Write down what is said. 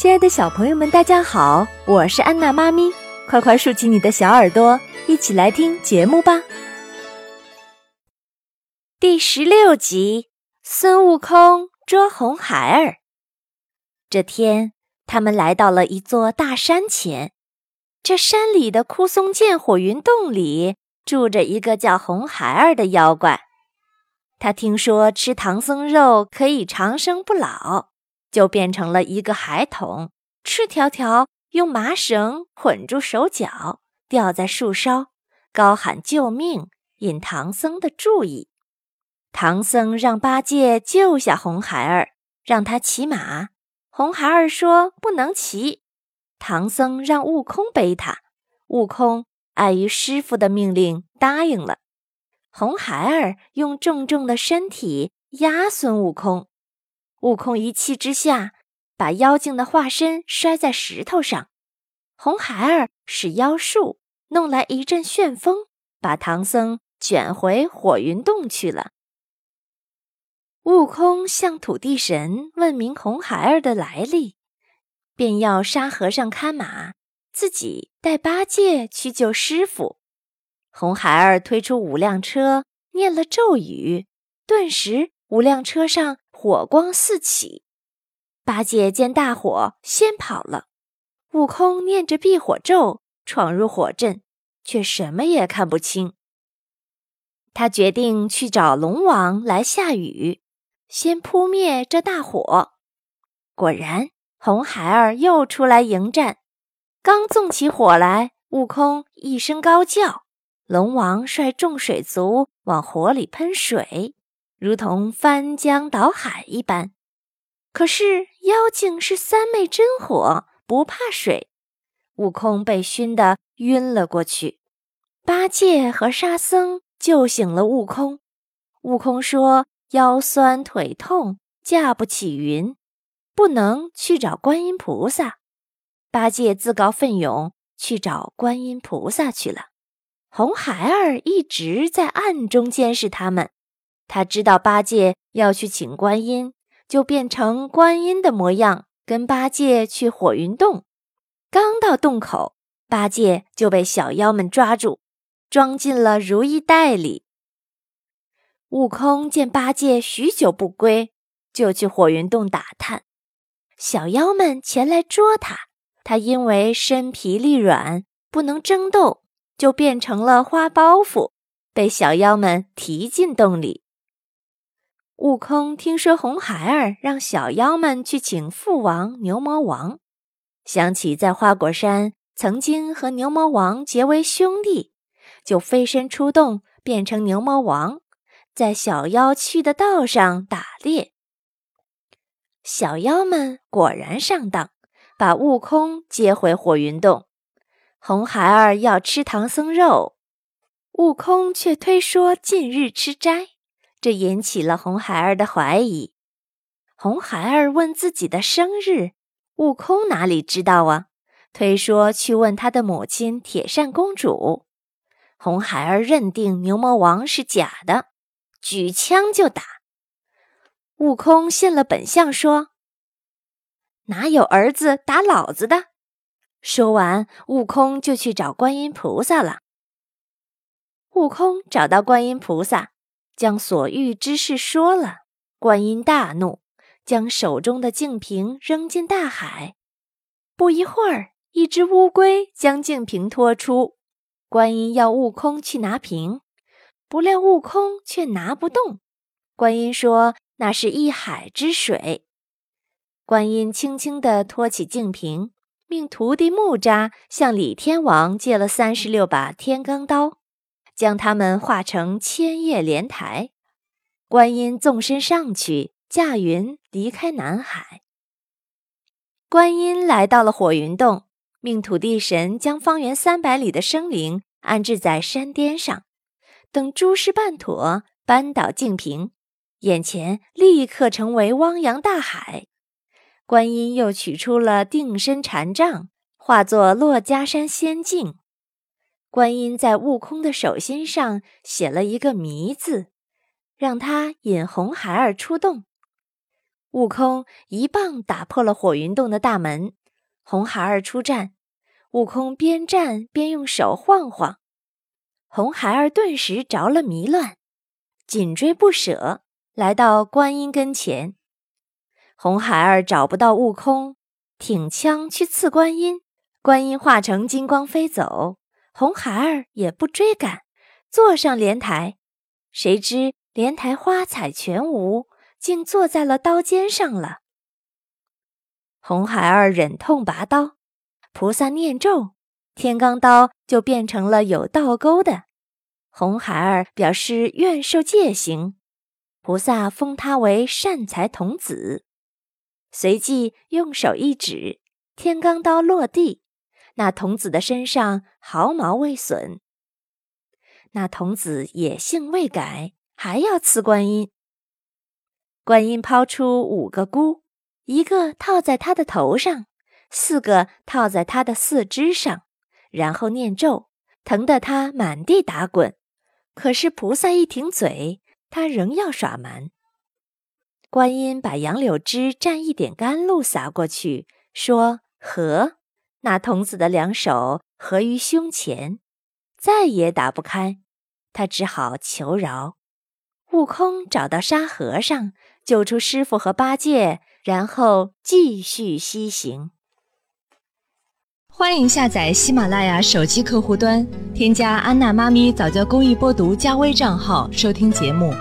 亲爱的小朋友们，大家好，我是安娜妈咪，快快竖起你的小耳朵，一起来听节目吧。第十六集：孙悟空捉红孩儿。这天，他们来到了一座大山前，这山里的枯松涧火云洞里住着一个叫红孩儿的妖怪。他听说吃唐僧肉可以长生不老。就变成了一个孩童，赤条条，用麻绳捆住手脚，吊在树梢，高喊救命，引唐僧的注意。唐僧让八戒救下红孩儿，让他骑马。红孩儿说不能骑。唐僧让悟空背他，悟空碍于师傅的命令答应了。红孩儿用重重的身体压孙悟空。悟空一气之下，把妖精的化身摔在石头上。红孩儿使妖术，弄来一阵旋风，把唐僧卷回火云洞去了。悟空向土地神问明红孩儿的来历，便要沙和尚看马，自己带八戒去救师傅。红孩儿推出五辆车，念了咒语，顿时五辆车上。火光四起，八戒见大火，先跑了。悟空念着避火咒，闯入火阵，却什么也看不清。他决定去找龙王来下雨，先扑灭这大火。果然，红孩儿又出来迎战，刚纵起火来，悟空一声高叫，龙王率众水族往火里喷水。如同翻江倒海一般，可是妖精是三昧真火，不怕水。悟空被熏得晕了过去。八戒和沙僧救醒了悟空。悟空说：“腰酸腿痛，驾不起云，不能去找观音菩萨。”八戒自告奋勇去找观音菩萨去了。红孩儿一直在暗中监视他们。他知道八戒要去请观音，就变成观音的模样，跟八戒去火云洞。刚到洞口，八戒就被小妖们抓住，装进了如意袋里。悟空见八戒许久不归，就去火云洞打探。小妖们前来捉他，他因为身疲力软，不能争斗，就变成了花包袱，被小妖们提进洞里。悟空听说红孩儿让小妖们去请父王牛魔王，想起在花果山曾经和牛魔王结为兄弟，就飞身出洞，变成牛魔王，在小妖去的道上打猎。小妖们果然上当，把悟空接回火云洞。红孩儿要吃唐僧肉，悟空却推说近日吃斋。这引起了红孩儿的怀疑。红孩儿问自己的生日，悟空哪里知道啊？推说去问他的母亲铁扇公主。红孩儿认定牛魔王是假的，举枪就打。悟空现了本相，说：“哪有儿子打老子的？”说完，悟空就去找观音菩萨了。悟空找到观音菩萨。将所遇之事说了，观音大怒，将手中的净瓶扔进大海。不一会儿，一只乌龟将净瓶拖出，观音要悟空去拿瓶，不料悟空却拿不动。观音说：“那是一海之水。”观音轻轻地托起净瓶，命徒弟木吒向李天王借了三十六把天罡刀。将它们化成千叶莲台，观音纵身上去，驾云离开南海。观音来到了火云洞，命土地神将方圆三百里的生灵安置在山巅上，等诸事办妥，扳倒净瓶，眼前立刻成为汪洋大海。观音又取出了定身禅杖，化作珞珈山仙境。观音在悟空的手心上写了一个“迷”字，让他引红孩儿出洞。悟空一棒打破了火云洞的大门。红孩儿出战，悟空边战边用手晃晃，红孩儿顿时着了迷乱，紧追不舍，来到观音跟前。红孩儿找不到悟空，挺枪去刺观音，观音化成金光飞走，红孩儿也不追赶，坐上莲台，谁知莲台花彩全无。竟坐在了刀尖上了。红孩儿忍痛拔刀，菩萨念咒，天罡刀就变成了有倒钩的。红孩儿表示愿受戒行，菩萨封他为善财童子，随即用手一指，天罡刀落地，那童子的身上毫毛未损。那童子野性未改，还要刺观音。观音抛出五个箍，一个套在他的头上，四个套在他的四肢上，然后念咒，疼得他满地打滚。可是菩萨一停嘴，他仍要耍蛮。观音把杨柳枝蘸一点甘露洒过去，说：“和。”那童子的两手合于胸前，再也打不开，他只好求饶。悟空找到沙和尚。救出师傅和八戒，然后继续西行。欢迎下载喜马拉雅手机客户端，添加安娜妈咪早教公益播读加微账号，收听节目。